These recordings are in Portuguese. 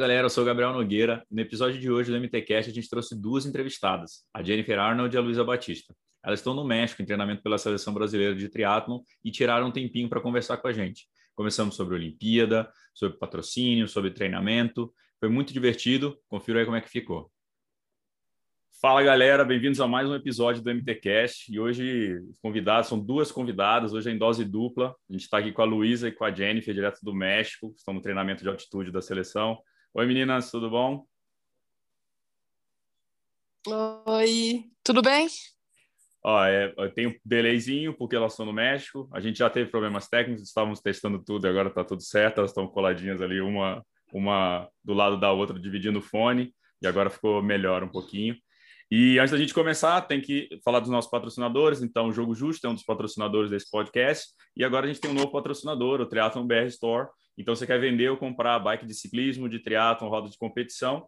Galera, eu sou o Gabriel Nogueira. No episódio de hoje do MTCast a gente trouxe duas entrevistadas, a Jennifer Arnold e a Luísa Batista. Elas estão no México em treinamento pela Seleção Brasileira de Triatlon e tiraram um tempinho para conversar com a gente. Começamos sobre Olimpíada, sobre patrocínio, sobre treinamento. Foi muito divertido. Confira aí como é que ficou. Fala galera, bem-vindos a mais um episódio do MTCast. E hoje os convidados são duas convidadas, hoje é em dose dupla. A gente está aqui com a Luísa e com a Jennifer, direto do México, estão no treinamento de altitude da seleção. Oi, meninas, tudo bom? Oi, tudo bem? Ó, é, eu tenho delayzinho porque elas estão no México. A gente já teve problemas técnicos, estávamos testando tudo, agora está tudo certo. Elas estão coladinhas ali, uma, uma do lado da outra, dividindo o fone, e agora ficou melhor um pouquinho. E antes da gente começar, tem que falar dos nossos patrocinadores. Então, o Jogo Justo é um dos patrocinadores desse podcast. E agora a gente tem um novo patrocinador, o Triathlon BR Store. Então, você quer vender ou comprar bike de ciclismo, de triatlon, roda de competição.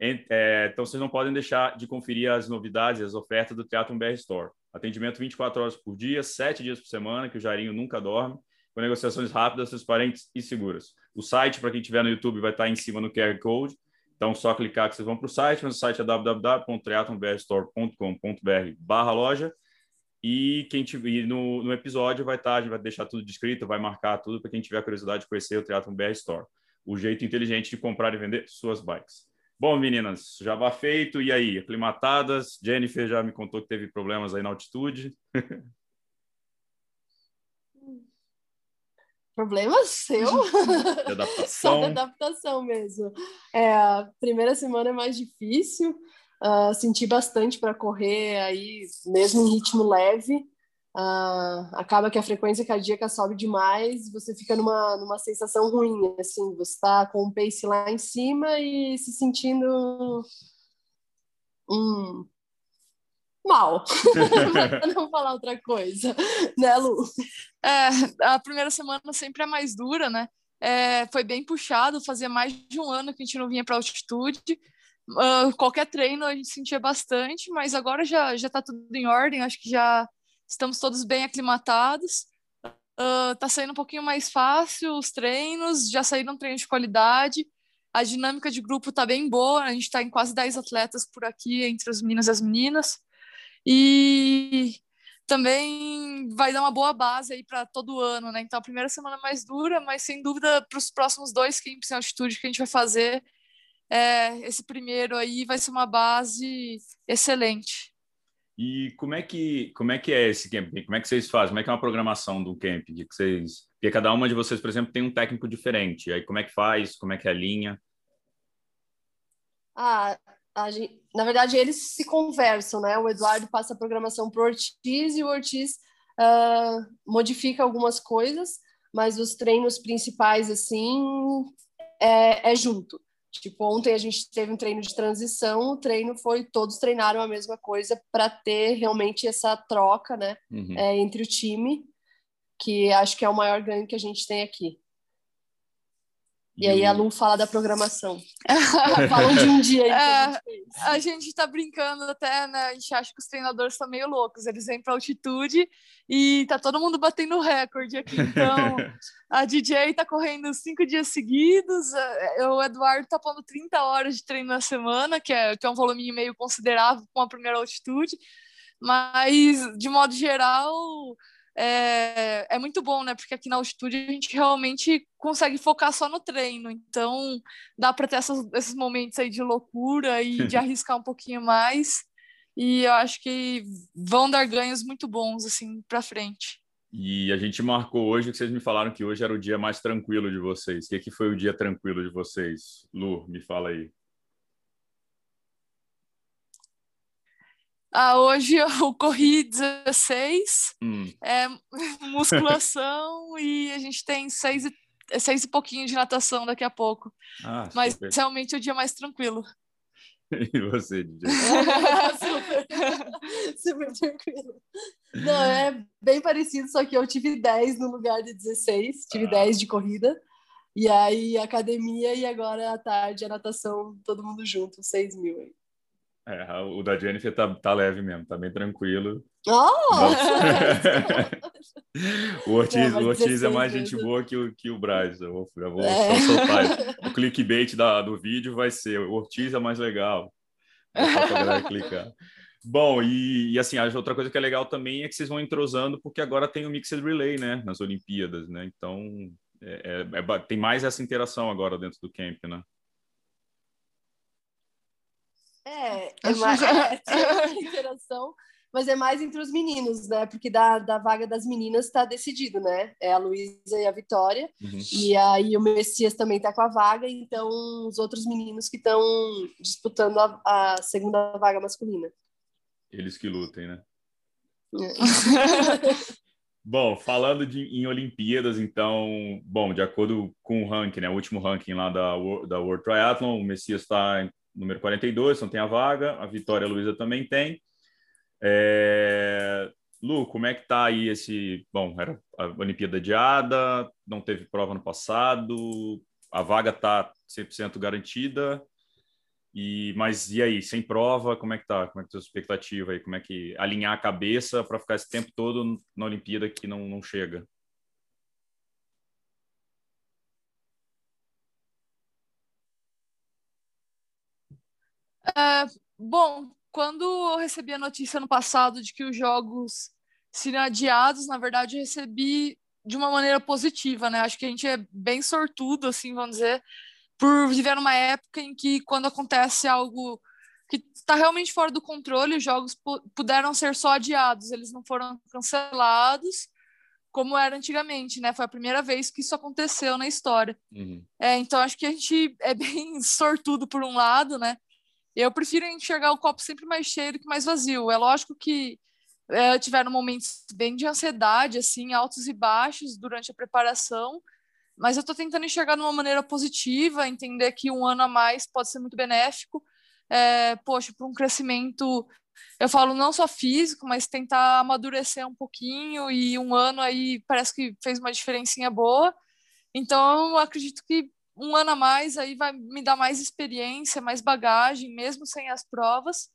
É, então, vocês não podem deixar de conferir as novidades as ofertas do Triathlon BR Store. Atendimento 24 horas por dia, 7 dias por semana, que o Jairinho nunca dorme, com negociações rápidas, transparentes e seguras. O site, para quem estiver no YouTube, vai estar em cima no QR Code. Então, só clicar que vocês vão para o site, mas o site é www.triathlonbrstore.com.br barra loja. E quem tiver no, no episódio vai estar, a gente vai deixar tudo descrito, vai marcar tudo para quem tiver curiosidade de conhecer o Triathlon BR Store. O jeito inteligente de comprar e vender suas bikes. Bom, meninas, já vai feito. E aí, aclimatadas? Jennifer já me contou que teve problemas aí na altitude. Problema seu? De adaptação. Só de adaptação mesmo. É, a primeira semana é mais difícil. Uh, senti bastante para correr aí, mesmo em ritmo leve. Uh, acaba que a frequência cardíaca sobe demais, você fica numa, numa sensação ruim, assim, você está com o pace lá em cima e se sentindo hum, mal, para não falar outra coisa, né, Lu? É, a primeira semana sempre é mais dura, né? É, foi bem puxado, fazia mais de um ano que a gente não vinha para altitude. Uh, qualquer treino a gente sentia bastante, mas agora já já está tudo em ordem, acho que já estamos todos bem aclimatados. Uh, tá saindo um pouquinho mais fácil os treinos, já saíram treinos de qualidade. A dinâmica de grupo tá bem boa, a gente está em quase 10 atletas por aqui, entre os meninos e as meninas. E também vai dar uma boa base aí para todo ano, né? Então a primeira semana é mais dura, mas sem dúvida para os próximos dois camps em altitude que a gente vai fazer, é, esse primeiro aí vai ser uma base excelente. E como é que como é que é esse camping? Como é que vocês fazem? Como é que é uma programação do camping? Que vocês, porque cada uma de vocês, por exemplo, tem um técnico diferente. Aí como é que faz? Como é que é a linha? Ah, gente, na verdade eles se conversam, né? O Eduardo passa a programação para o Ortiz e o Ortiz uh, modifica algumas coisas, mas os treinos principais assim é, é junto. Tipo, ontem a gente teve um treino de transição, o treino foi, todos treinaram a mesma coisa para ter realmente essa troca, né, uhum. é, entre o time, que acho que é o maior ganho que a gente tem aqui. E aí a Lu fala da programação. Falam de um dia aí é, a gente está brincando até, né? A gente acha que os treinadores estão meio loucos. Eles vêm para altitude e tá todo mundo batendo recorde aqui. Então, a DJ está correndo cinco dias seguidos. É, o Eduardo está pondo 30 horas de treino na semana, que é, que é um volume meio considerável com a primeira altitude. Mas, de modo geral, é, é muito bom, né? Porque aqui na altitude a gente realmente consegue focar só no treino. Então, dá para ter essas, esses momentos aí de loucura e de arriscar um pouquinho mais. E eu acho que vão dar ganhos muito bons, assim, para frente. E a gente marcou hoje que vocês me falaram que hoje era o dia mais tranquilo de vocês. O que, que foi o dia tranquilo de vocês? Lu, me fala aí. Ah, hoje eu corri 16, hum. é, musculação e a gente tem seis e, seis e pouquinho de natação daqui a pouco. Ah, Mas realmente é o dia mais tranquilo. E você, DJ? super tranquilo. Não, é bem parecido, só que eu tive 10 no lugar de 16, tive ah. 10 de corrida. E aí, academia e agora à tarde a natação, todo mundo junto, 6 mil aí. É, o da Jennifer tá, tá leve mesmo, tá bem tranquilo. Oh! o Ortiz, o Ortiz é mais gente boa que o, que o Braz. Eu vou, eu vou é. soltar. O clickbait da, do vídeo vai ser o Ortiz é mais legal. É clicar. Bom, e, e, assim, a outra coisa que é legal também é que vocês vão entrosando, porque agora tem o Mixed Relay, né, nas Olimpíadas, né? Então, é, é, é, tem mais essa interação agora dentro do camp, né? É, é mais é, interação, mas é mais entre os meninos, né? Porque da, da vaga das meninas está decidido, né? É a Luísa e a Vitória. Uhum. E aí o Messias também está com a vaga, então os outros meninos que estão disputando a, a, segunda vaga masculina. Eles que lutem, né? É. bom, falando de, em Olimpíadas, então, bom, de acordo com o ranking, né? O último ranking lá da, da World Triathlon, o Messias está número 42, não tem a vaga, a Vitória Luiza também tem. É... Lu, como é que tá aí esse... Bom, era a Olimpíada adiada, não teve prova no passado, a vaga tá 100% garantida, e, mas e aí, sem prova, como é que tá? Como é que tá a sua expectativa aí? Como é que alinhar a cabeça para ficar esse tempo todo na Olimpíada que não, não chega? É, bom, quando eu recebi a notícia no passado de que os jogos seriam adiados, na verdade, eu recebi de uma maneira positiva, né? Acho que a gente é bem sortudo, assim, vamos dizer, por viver numa época em que, quando acontece algo que está realmente fora do controle, os jogos puderam ser só adiados, eles não foram cancelados, como era antigamente, né? Foi a primeira vez que isso aconteceu na história. Uhum. É, então, acho que a gente é bem sortudo por um lado, né? Eu prefiro enxergar o copo sempre mais cheio do que mais vazio. É lógico que é, tiveram momentos bem de ansiedade, assim, altos e baixos durante a preparação, mas eu estou tentando enxergar de uma maneira positiva, entender que um ano a mais pode ser muito benéfico. É, poxa, para um crescimento, eu falo não só físico, mas tentar amadurecer um pouquinho e um ano aí parece que fez uma diferencinha boa. Então, eu acredito que um ano a mais aí vai me dar mais experiência, mais bagagem, mesmo sem as provas.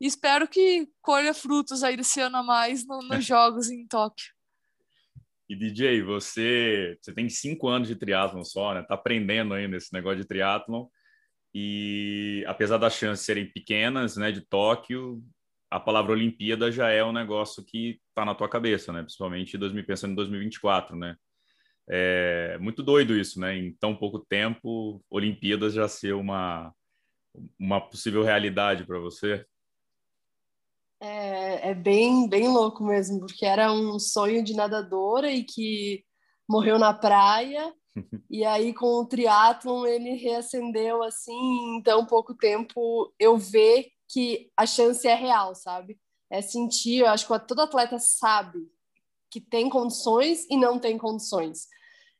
E espero que colha frutos aí desse ano a mais no, nos Jogos em Tóquio. E DJ, você, você tem cinco anos de triatlon só, né? Tá aprendendo ainda esse negócio de triatlon. E apesar das chances serem pequenas, né, de Tóquio, a palavra Olimpíada já é um negócio que tá na tua cabeça, né? Principalmente 2000, pensando em 2024, né? É muito doido isso, né? Em tão pouco tempo, Olimpíadas já ser uma, uma possível realidade para você. É, é, bem, bem louco mesmo, porque era um sonho de nadadora e que morreu na praia. e aí, com o triatlon, ele reacendeu assim, em tão pouco tempo, eu ver que a chance é real, sabe? É sentir, eu acho que todo atleta sabe que tem condições e não tem condições.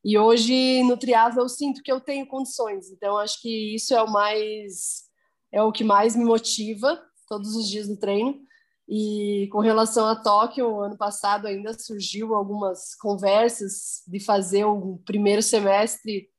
E hoje no triatlo eu sinto que eu tenho condições. Então acho que isso é o mais é o que mais me motiva todos os dias no treino. E com relação a Tóquio, ano passado ainda surgiu algumas conversas de fazer o primeiro semestre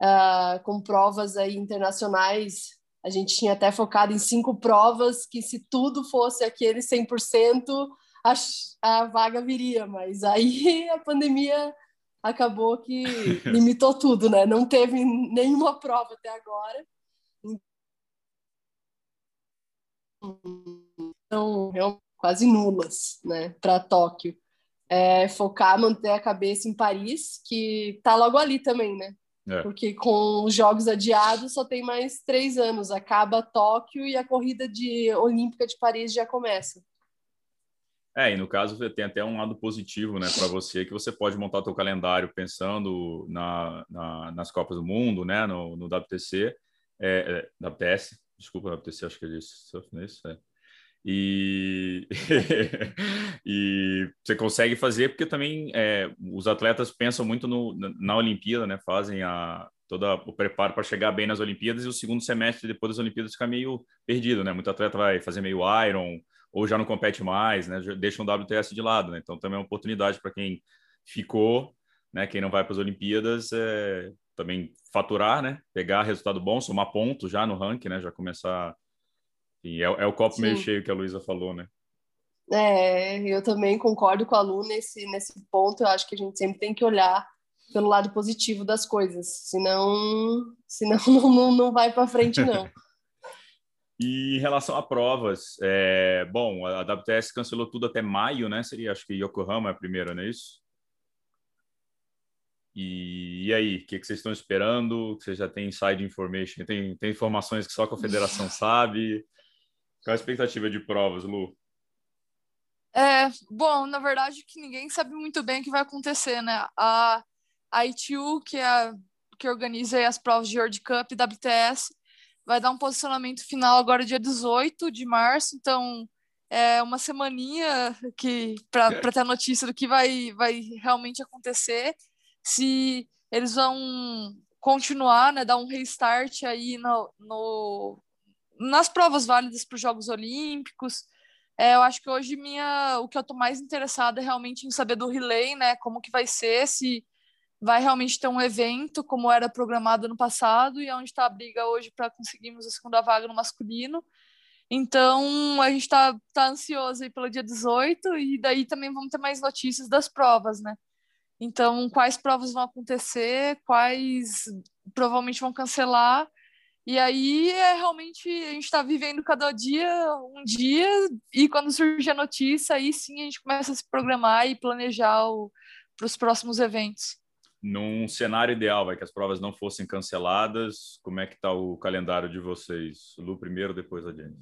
uh, com provas aí internacionais. A gente tinha até focado em cinco provas que se tudo fosse aquele 100%, a, a vaga viria, mas aí a pandemia acabou que limitou tudo, né? Não teve nenhuma prova até agora. Então, quase nulas, né, para Tóquio. É, focar, manter a cabeça em Paris, que tá logo ali também, né? É. Porque com os jogos adiados só tem mais três anos. Acaba Tóquio e a corrida de Olímpica de Paris já começa. É, e no caso tem até um lado positivo, né, para você, que você pode montar seu calendário pensando na, na, nas Copas do Mundo, né, no, no WTC, é, é, WTS, desculpa, WTC, acho que é isso, é. E, e você consegue fazer porque também é, os atletas pensam muito no, na Olimpíada, né, fazem a, todo o preparo para chegar bem nas Olimpíadas e o segundo semestre depois das Olimpíadas fica meio perdido, né? Muito atleta vai fazer meio Iron, ou já não compete mais, né? Deixam o WTS de lado, né? Então também é uma oportunidade para quem ficou, né? Quem não vai para as Olimpíadas, é, também faturar, né? Pegar resultado bom, somar pontos já no ranking, né? Já começar. Enfim, é, é o copo Sim. meio cheio que a Luísa falou, né? É, eu também concordo com a Lu nesse, nesse ponto. Eu acho que a gente sempre tem que olhar pelo lado positivo das coisas, senão, senão não, não vai para frente, não. E em relação a provas, é, bom, a WTS cancelou tudo até maio, né? Seria, acho que Yokohama é a primeira, não é isso? E, e aí, o que, que, vocês estão esperando? Você já tem inside information? Tem, tem informações que só a confederação sabe? Qual a expectativa de provas, Lu? É, bom, na verdade, que ninguém sabe muito bem o que vai acontecer, né? A, a ITU, que, é a, que organiza as provas de World Cup e WTS, vai dar um posicionamento final agora dia 18 de março, então é uma semaninha que para ter a notícia do que vai, vai realmente acontecer, se eles vão continuar, né, dar um restart aí no, no nas provas válidas para os Jogos Olímpicos. É, eu acho que hoje minha, o que eu estou mais interessada é realmente em saber do relay, né, como que vai ser, se vai realmente ter um evento como era programado no passado e é onde está a briga hoje para conseguirmos a segunda vaga no masculino. Então, a gente está tá ansioso aí pelo dia 18 e daí também vamos ter mais notícias das provas, né? Então, quais provas vão acontecer, quais provavelmente vão cancelar. E aí, é realmente, a gente está vivendo cada dia um dia e quando surge a notícia, aí sim a gente começa a se programar e planejar para os próximos eventos num cenário ideal, vai que as provas não fossem canceladas, como é que está o calendário de vocês? Lu primeiro, depois a Jenny.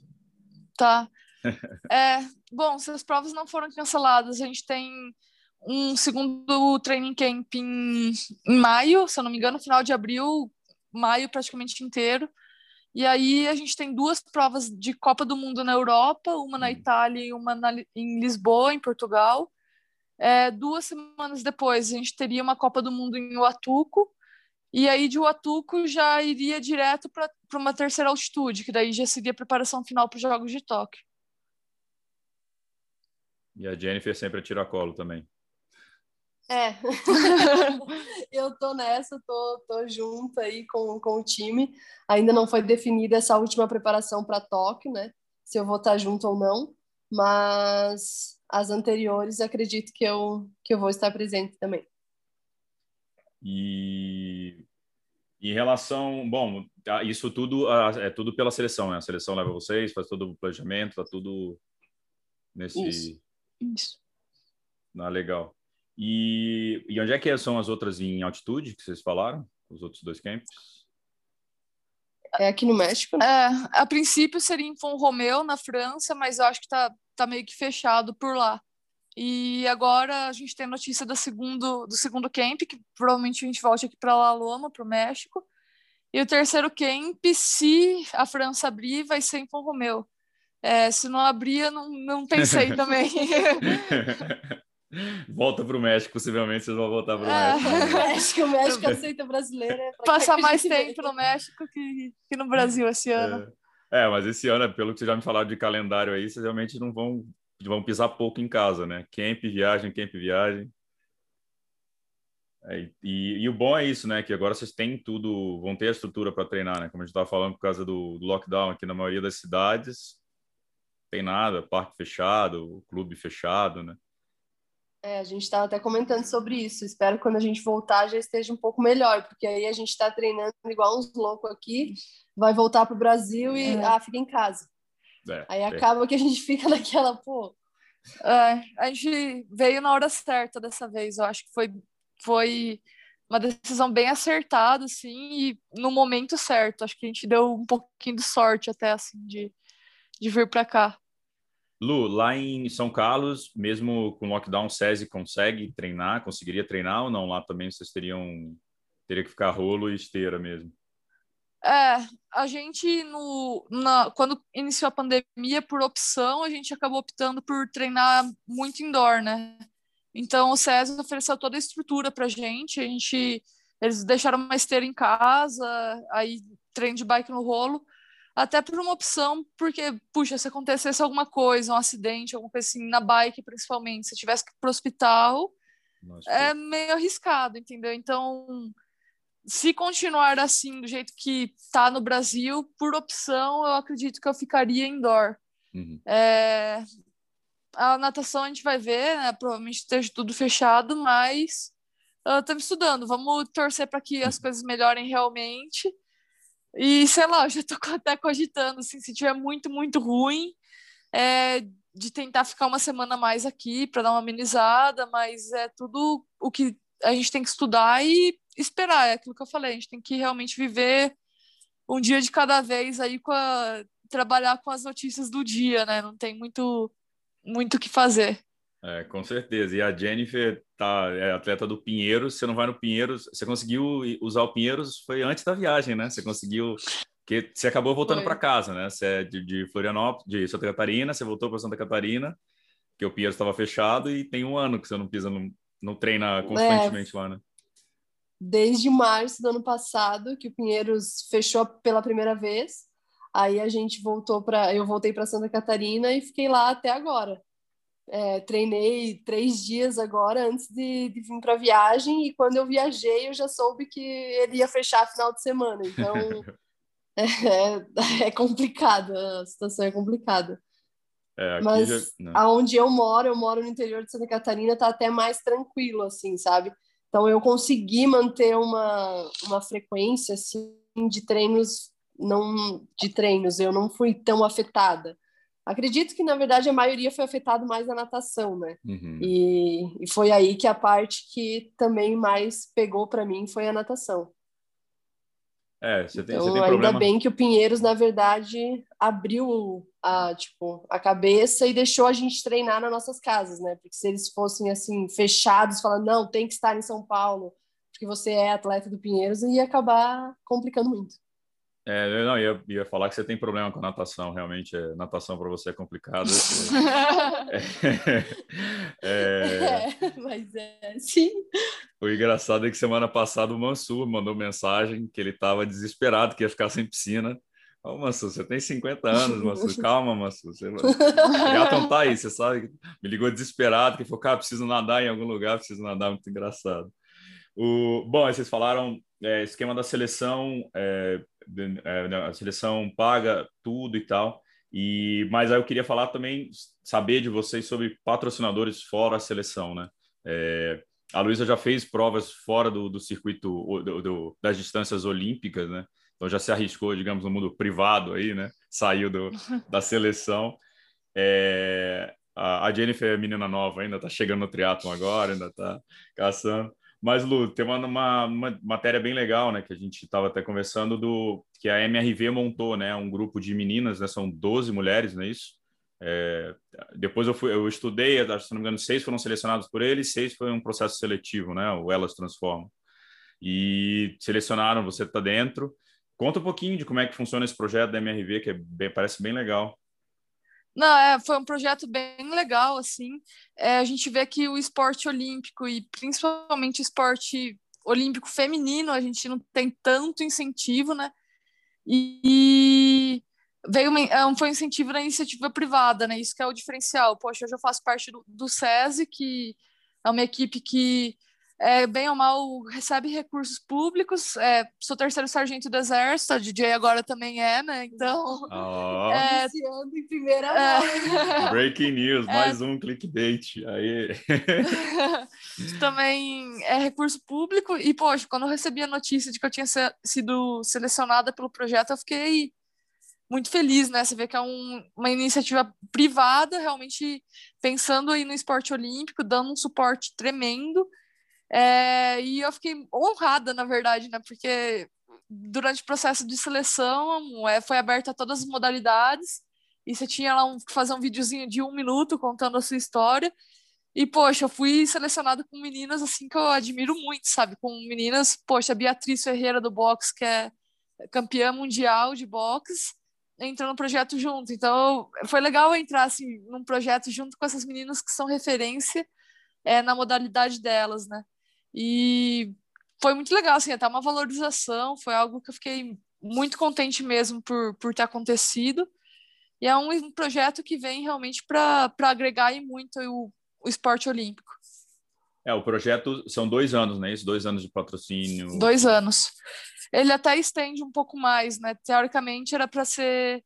Tá. é, bom, se as provas não foram canceladas, a gente tem um segundo training camp em, em maio, se eu não me engano, final de abril, maio praticamente inteiro. E aí a gente tem duas provas de Copa do Mundo na Europa, uma na hum. Itália e uma na, em Lisboa, em Portugal. É, duas semanas depois, a gente teria uma Copa do Mundo em Huatuco, e aí de Huatuco já iria direto para uma terceira altitude, que daí já seria a preparação final para os Jogos de Tóquio. E a Jennifer sempre a tiracolo também. É, eu tô nessa, tô, tô junto aí com, com o time. Ainda não foi definida essa última preparação para Tóquio, né? Se eu vou estar junto ou não, mas as anteriores, acredito que eu, que eu vou estar presente também. E em relação, bom, isso tudo é tudo pela seleção, né? A seleção leva vocês, faz todo o planejamento, tá tudo nesse. Isso. isso. Ah, legal. E, e onde é que são as outras em altitude que vocês falaram? Os outros dois campos? É aqui no México? Né? É, a princípio seria em Font Romeu, na França, mas eu acho que tá tá meio que fechado por lá. E agora a gente tem notícia do segundo, do segundo camp, que provavelmente a gente volte aqui para La Loma, para o México. E o terceiro camp, se a França abrir, vai ser em Pão Romeu. É, se não abrir, eu não, não pensei também. Volta para o México, possivelmente vocês vão voltar para o é. México. México. O México aceita brasileira. É Passar mais tempo no México que, que no Brasil esse ano. É. É, mas esse ano, pelo que você já me falaram de calendário aí, vocês realmente não vão, vão pisar pouco em casa, né? Camp, viagem, camp, viagem. É, e, e, o bom é isso, né? Que agora vocês têm tudo, vão ter a estrutura para treinar, né? Como a gente estava falando por causa do, do, lockdown aqui na maioria das cidades, tem nada, parque fechado, clube fechado, né? É, a gente estava até comentando sobre isso. Espero que quando a gente voltar já esteja um pouco melhor, porque aí a gente está treinando igual uns loucos aqui, vai voltar para o Brasil e é. ah, fica em casa. É, aí é. acaba que a gente fica naquela, pô. É, a gente veio na hora certa dessa vez. Eu acho que foi, foi uma decisão bem acertada, assim, e no momento certo. Acho que a gente deu um pouquinho de sorte até, assim, de, de vir para cá. Lu, lá em São Carlos, mesmo com lockdown, o SESI consegue treinar? Conseguiria treinar ou não? Lá também vocês teriam teria que ficar rolo e esteira mesmo? É, a gente no na, quando iniciou a pandemia, por opção, a gente acabou optando por treinar muito indoor, né? Então o SESI ofereceu toda a estrutura para a gente, a gente eles deixaram uma esteira em casa, aí treino de bike no rolo, até por uma opção, porque, puxa, se acontecesse alguma coisa, um acidente, alguma coisa assim, na bike principalmente, se tivesse que ir para o hospital, Nossa, é que... meio arriscado, entendeu? Então, se continuar assim, do jeito que tá no Brasil, por opção, eu acredito que eu ficaria indoor. Uhum. É... A natação a gente vai ver, né? Provavelmente esteja tudo fechado, mas estamos uh, estudando. Vamos torcer para que as uhum. coisas melhorem realmente. E sei lá, eu já tô até cogitando, assim, se tiver muito, muito ruim, é, de tentar ficar uma semana mais aqui para dar uma amenizada, mas é tudo o que a gente tem que estudar e esperar, é aquilo que eu falei, a gente tem que realmente viver um dia de cada vez aí com a, trabalhar com as notícias do dia, né? Não tem muito muito o que fazer. É, com certeza. E a Jennifer tá, é atleta do Pinheiros. Você não vai no Pinheiros. Você conseguiu usar o Pinheiros foi antes da viagem, né? Você conseguiu. que Você acabou voltando para casa, né? Você é de, de Florianópolis, de Santa Catarina, você voltou para Santa Catarina, que o Pinheiros estava fechado, e tem um ano que você não pisa, não, não treina constantemente é, lá, né? Desde março do ano passado, que o Pinheiros fechou pela primeira vez. Aí a gente voltou para. Eu voltei para Santa Catarina e fiquei lá até agora. É, treinei três dias agora antes de, de vir para a viagem e quando eu viajei eu já soube que ele ia fechar final de semana. Então é, é complicado, a situação é complicada. É, Mas já... aonde eu moro, eu moro no interior de Santa Catarina, tá até mais tranquilo, assim, sabe? Então eu consegui manter uma, uma frequência assim de treinos não de treinos, eu não fui tão afetada. Acredito que, na verdade, a maioria foi afetado mais na natação, né? Uhum. E, e foi aí que a parte que também mais pegou para mim foi a natação. É, você tem, então, você tem ainda problema... bem que o Pinheiros, na verdade, abriu a, tipo, a cabeça e deixou a gente treinar nas nossas casas, né? Porque se eles fossem, assim, fechados, falando, não, tem que estar em São Paulo, porque você é atleta do Pinheiros, ia acabar complicando muito. É, não, ia, ia falar que você tem problema com natação, realmente, é, natação para você é complicado. é, é, mas é, sim. O engraçado é que semana passada o Mansur mandou mensagem que ele estava desesperado, que ia ficar sem piscina. Ô, oh, Mansur, você tem 50 anos, Mansur, calma, Mansur. Você... Gatão tá aí, você sabe, me ligou desesperado, que falou, cara, preciso nadar em algum lugar, preciso nadar, muito engraçado. O... Bom, vocês falaram é, esquema da seleção, é, é, a seleção paga tudo e tal. E mas aí eu queria falar também saber de vocês sobre patrocinadores fora a seleção, né? É, a Luísa já fez provas fora do, do circuito do, do, das distâncias olímpicas, né? Então já se arriscou, digamos, no mundo privado aí, né? Saiu do, da seleção. É, a, a Jennifer é menina nova ainda, tá chegando no triatlon agora, ainda tá caçando. Mas, Lu, tem uma, uma, uma, matéria bem legal, né, que a gente estava até conversando, do que a MRV montou, né, um grupo de meninas, né, são 12 mulheres, não é isso? É, depois eu, fui, eu estudei, se não me engano, seis foram selecionados por eles, seis foi um processo seletivo, né, o Elas Transformam. E selecionaram, você está dentro. Conta um pouquinho de como é que funciona esse projeto da MRV, que é bem, parece bem legal. Não, é, foi um projeto bem legal, assim. É, a gente vê que o esporte olímpico e principalmente o esporte olímpico feminino, a gente não tem tanto incentivo, né? E, veio uma, é foi um incentivo da iniciativa privada, né? Isso que é o diferencial. Poxa, hoje eu faço parte do, do SESI, que é uma equipe que é, bem ou mal, recebe recursos públicos. É, sou terceiro sargento do Exército, a DJ agora também é, né? Então. Oh. É, em primeira é, Breaking news, é. mais um clickbait. Aí. também é recurso público. E, poxa, quando eu recebi a notícia de que eu tinha sido selecionada pelo projeto, eu fiquei muito feliz, né? Você vê que é um, uma iniciativa privada, realmente pensando aí no esporte olímpico, dando um suporte tremendo. É, e eu fiquei honrada, na verdade, né? Porque durante o processo de seleção é, foi aberta a todas as modalidades e você tinha lá um, fazer um videozinho de um minuto contando a sua história. E, poxa, eu fui selecionada com meninas assim que eu admiro muito, sabe? Com meninas, poxa, Beatriz Ferreira do boxe, que é campeã mundial de boxe, entrou no projeto junto. Então, foi legal entrar assim num projeto junto com essas meninas que são referência é, na modalidade delas, né? E foi muito legal, assim, até uma valorização, foi algo que eu fiquei muito contente mesmo por, por ter acontecido. E é um, um projeto que vem realmente para agregar e muito o, o esporte olímpico. É, o projeto são dois anos, né? Isso, dois anos de patrocínio. Dois anos. Ele até estende um pouco mais, né? Teoricamente era para ser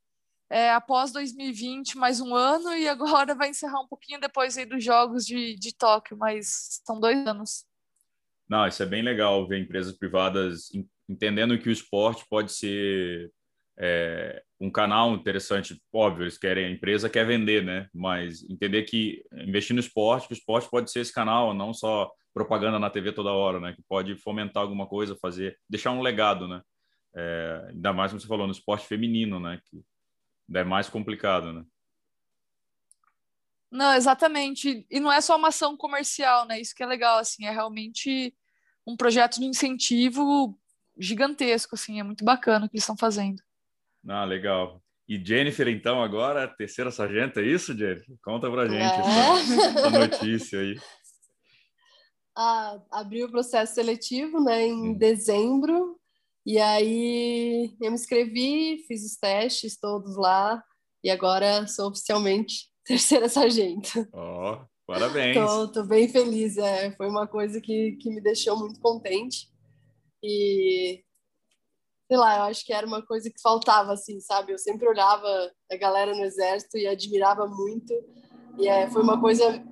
é, após 2020 mais um ano e agora vai encerrar um pouquinho depois aí dos Jogos de, de Tóquio, mas são dois anos. Não, isso é bem legal ver empresas privadas entendendo que o esporte pode ser é, um canal interessante. Óbvio, eles querem, a empresa quer vender, né? Mas entender que investir no esporte, que o esporte pode ser esse canal, não só propaganda na TV toda hora, né? Que pode fomentar alguma coisa, fazer, deixar um legado, né? É, ainda mais como você falou no esporte feminino, né? Que é mais complicado, né? Não, exatamente. E não é só uma ação comercial, né? Isso que é legal, assim, é realmente um projeto de incentivo gigantesco, assim, é muito bacana o que eles estão fazendo. Ah, legal. E Jennifer, então, agora, terceira sargento, é isso, Jennifer? Conta pra gente é. essa, notícia aí. Ah, abriu o processo seletivo, né, em dezembro, e aí eu me inscrevi, fiz os testes todos lá, e agora sou oficialmente terceira sargento. Ó, oh, parabéns! Tô, tô, bem feliz, é, foi uma coisa que, que me deixou muito contente, e sei lá, eu acho que era uma coisa que faltava, assim, sabe? Eu sempre olhava a galera no exército e admirava muito. E é, foi uma coisa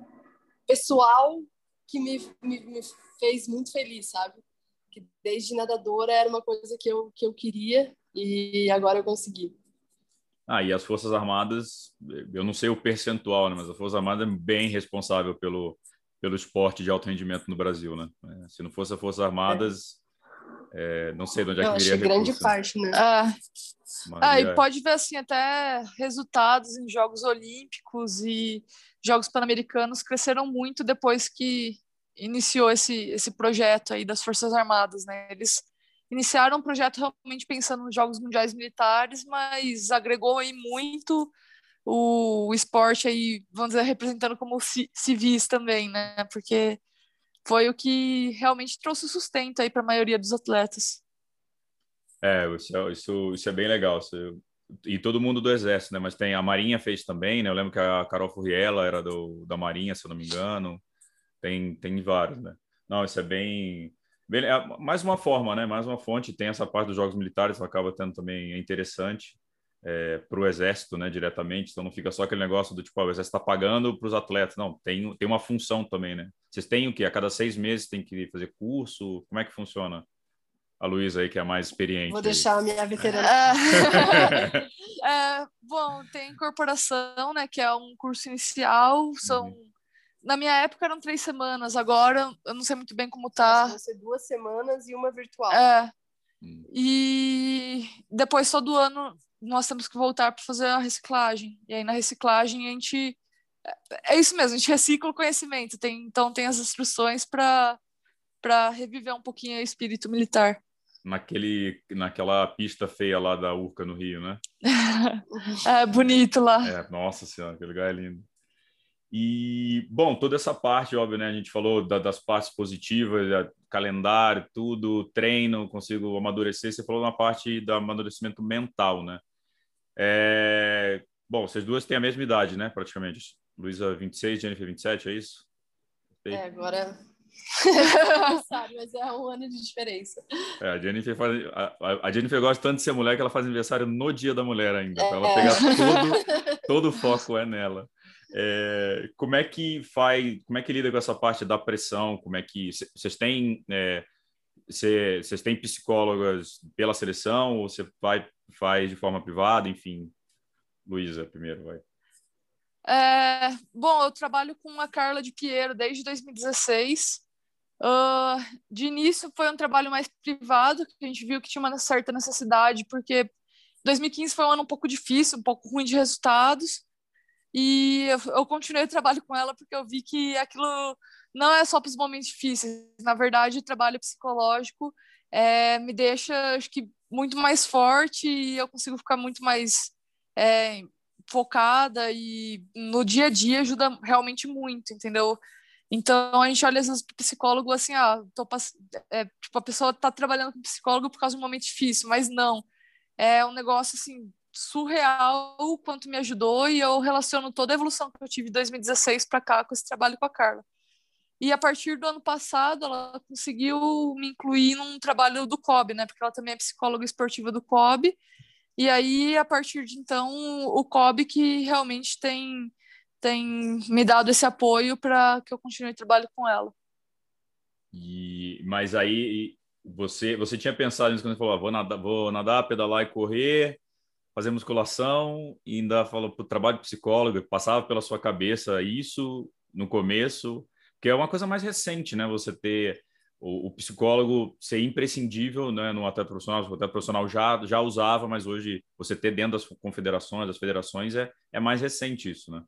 pessoal que me, me, me, fez muito feliz, sabe? Que desde nadadora era uma coisa que eu, que eu queria e agora eu consegui. Ah, e as Forças Armadas, eu não sei o percentual, né, mas a Força Armada é bem responsável pelo, pelo esporte de alto rendimento no Brasil, né? É, se não fosse as Forças Armadas, é, não sei de onde é que viria acho grande parte, né? Ah, ah, e é. pode ver assim até resultados em Jogos Olímpicos e Jogos Pan-Americanos cresceram muito depois que iniciou esse esse projeto aí das Forças Armadas, né? Eles iniciaram um projeto realmente pensando nos Jogos Mundiais Militares, mas agregou aí muito o, o esporte aí, vamos dizer, representando como civis também, né? Porque foi o que realmente trouxe sustento aí para a maioria dos atletas. É, isso, é, isso, isso é bem legal. Isso, e todo mundo do Exército, né? Mas tem a Marinha fez também, né? Eu lembro que a Carol Furriela era do, da Marinha, se eu não me engano. Tem, tem vários, né? Não, isso é bem, mais uma forma, né? Mais uma fonte. Tem essa parte dos Jogos Militares, acaba tendo também. É interessante é, para o exército, né, diretamente. Então não fica só aquele negócio do tipo, ah, o exército está pagando para os atletas. Não, tem, tem uma função também, né? Vocês têm o que? A cada seis meses tem que fazer curso? Como é que funciona? A Luísa aí, que é a mais experiente. Vou deixar aí. a minha veterana. é, bom, tem incorporação, né, que é um curso inicial, são... Uhum. Na minha época eram três semanas, agora eu não sei muito bem como tá. Vão ser duas semanas e uma virtual. É. Hum. E depois todo ano nós temos que voltar para fazer a reciclagem. E aí na reciclagem a gente é, é isso mesmo, a gente recicla o conhecimento. Tem, então tem as instruções para para reviver um pouquinho o espírito militar. Naquele, naquela pista feia lá da Urca no Rio, né? é bonito lá. É, nossa senhora, aquele lugar é lindo. E, bom, toda essa parte, óbvio, né? A gente falou da, das partes positivas, calendário, tudo, treino, consigo amadurecer. Você falou na parte do amadurecimento mental, né? É... Bom, vocês duas têm a mesma idade, né? Praticamente. Luísa 26, Jennifer 27, é isso? É, agora. mas é um ano de diferença. É, a Jennifer faz, a, a, Jennifer gosta tanto de ser mulher que ela faz aniversário no dia da mulher ainda, é. para ela pegar todo, todo o foco é nela. É, como é que faz, como é que lida com essa parte da pressão? Como é que vocês têm é, vocês têm psicólogas pela seleção ou você vai faz de forma privada, enfim? Luísa, primeiro vai. É, bom, eu trabalho com a Carla de Piero desde 2016. Uh, de início foi um trabalho mais privado, que a gente viu que tinha uma certa necessidade, porque 2015 foi um ano um pouco difícil, um pouco ruim de resultados, e eu, eu continuei o trabalho com ela porque eu vi que aquilo não é só para os momentos difíceis, na verdade, o trabalho psicológico é, me deixa, acho que, muito mais forte e eu consigo ficar muito mais é, focada e no dia a dia ajuda realmente muito, entendeu? Então a gente olha às vezes para psicólogo assim, ah, tô, é, tipo, a pessoa está trabalhando com psicólogo por causa de um momento difícil, mas não. é um negócio assim surreal o quanto me ajudou e eu relaciono toda a evolução que eu tive de 2016 para cá com esse trabalho com a Carla. E a partir do ano passado, ela conseguiu me incluir num trabalho do COB, né? Porque ela também é psicóloga esportiva do COB. E aí, a partir de então, o COB que realmente tem, tem me dado esse apoio para que eu continue trabalho com ela. E, mas aí, você, você tinha pensado nisso quando você falou, ah, vou, nadar, vou nadar, pedalar e correr, fazer musculação, e ainda falou para o trabalho de psicólogo, passava pela sua cabeça isso no começo, que é uma coisa mais recente, né? Você ter o, o psicólogo ser imprescindível né, no atleta profissional, o atleta profissional já, já usava, mas hoje você ter dentro das confederações, das federações, é, é mais recente isso, né?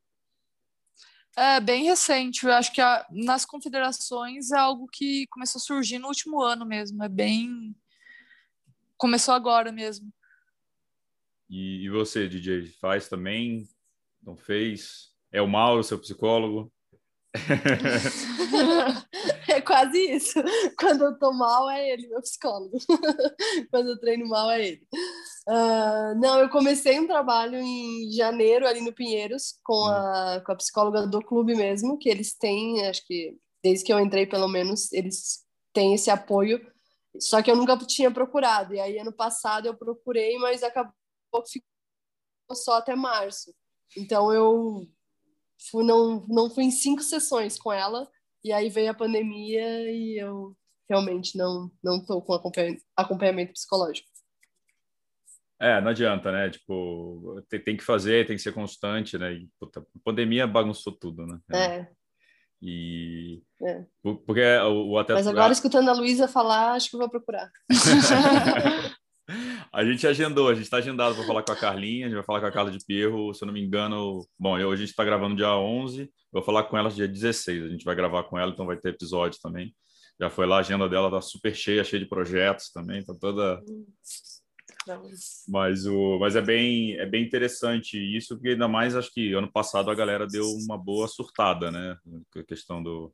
É bem recente. Eu acho que a, nas confederações é algo que começou a surgir no último ano mesmo. É bem. Começou agora mesmo. E, e você, DJ, faz também? Não fez? É o Mauro, seu psicólogo? é quase isso. Quando eu tô mal, é ele, meu psicólogo. Quando eu treino mal, é ele. Uh, não, eu comecei um trabalho em janeiro ali no Pinheiros com a, com a psicóloga do clube mesmo, que eles têm, acho que desde que eu entrei, pelo menos, eles têm esse apoio. Só que eu nunca tinha procurado. E aí, ano passado, eu procurei, mas acabou ficou só até março. Então, eu fui, não, não fui em cinco sessões com ela, e aí veio a pandemia e eu realmente não não tô com acompanhamento psicológico. É, não adianta, né? Tipo, tem, tem que fazer, tem que ser constante, né? E, puta, a pandemia bagunçou tudo, né? É. E é. porque o, o atleta Mas agora escutando a Luísa falar, acho que eu vou procurar. A gente agendou, a gente está agendado para falar com a Carlinha, a gente vai falar com a Carla de Perro, se eu não me engano. Bom, hoje a gente está gravando dia 11, vou falar com ela dia 16, a gente vai gravar com ela, então vai ter episódio também. Já foi lá, a agenda dela tá super cheia, cheia de projetos também, tá toda. Mas, o, mas é, bem, é bem interessante isso, porque ainda mais acho que ano passado a galera deu uma boa surtada, né? A questão do,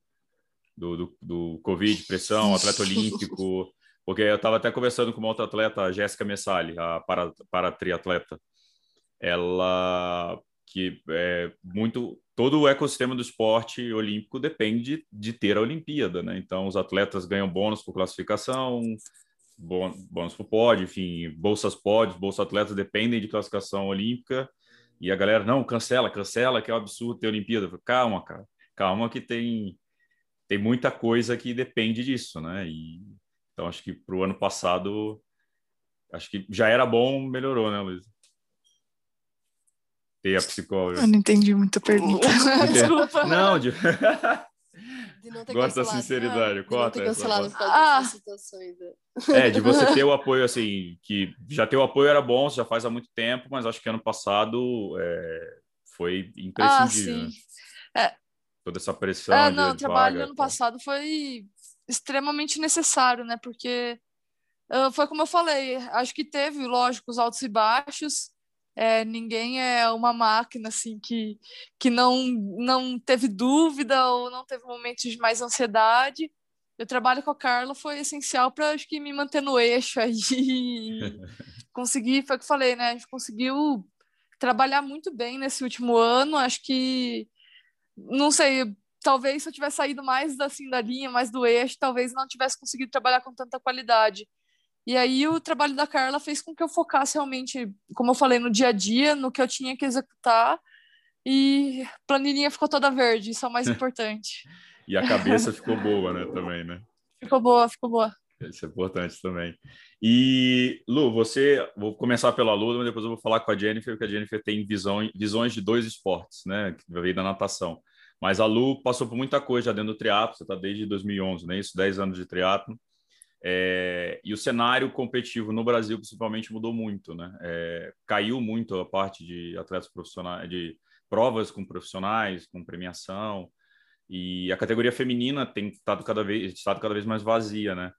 do, do, do Covid, pressão, atleta olímpico. Porque eu estava até conversando com uma outra atleta, a Jéssica Messali, a para, para triatleta. Ela que é muito todo o ecossistema do esporte olímpico depende de ter a Olimpíada, né? Então os atletas ganham bônus por classificação, bônus por pódio, enfim, bolsas pódios, bolsas atletas dependem de classificação olímpica. E a galera não cancela, cancela, que é um absurdo ter Olimpíada. Falo, calma, cara, calma que tem tem muita coisa que depende disso, né? E então, acho que para o ano passado, acho que já era bom, melhorou, né, Luiz? Ter a psicóloga. Eu não entendi muita pergunta. Desculpa. Não, de... Gosto da sinceridade, não, corta. De cancelado por ah. situações. Né? É, de você ter o apoio, assim, que já ter o apoio era bom, já faz há muito tempo, mas acho que ano passado é, foi imprescindível. Ah, sim. Né? É. Toda essa pressão. É, não, o trabalho vaga, ano passado foi extremamente necessário, né? Porque uh, foi como eu falei, acho que teve, lógico, os altos e baixos. É, ninguém é uma máquina assim que, que não, não teve dúvida ou não teve momentos de mais ansiedade. Eu trabalho com a Carla foi essencial para acho que me manter no eixo aí. conseguir, foi o que eu falei, né? A gente conseguiu trabalhar muito bem nesse último ano. Acho que não sei, talvez se eu tivesse saído mais assim da linha, mais do eixo, talvez não tivesse conseguido trabalhar com tanta qualidade. E aí o trabalho da Carla fez com que eu focasse realmente, como eu falei, no dia a dia, no que eu tinha que executar. E a planilhinha ficou toda verde, isso é o mais importante. e a cabeça ficou boa, né, também, né? Ficou boa, ficou boa. Isso é importante também. E, Lu, você, vou começar pela Lu, mas depois eu vou falar com a Jennifer, porque a Jennifer tem visão, visões de dois esportes, né, que veio da natação. Mas a Lu passou por muita coisa já dentro do triatlo, você está desde 2011, né? Isso, 10 anos de triatlo. É, e o cenário competitivo no Brasil, principalmente, mudou muito, né? É, caiu muito a parte de atletas profissionais, de provas com profissionais, com premiação, e a categoria feminina tem estado cada vez, estado cada vez mais vazia, né? O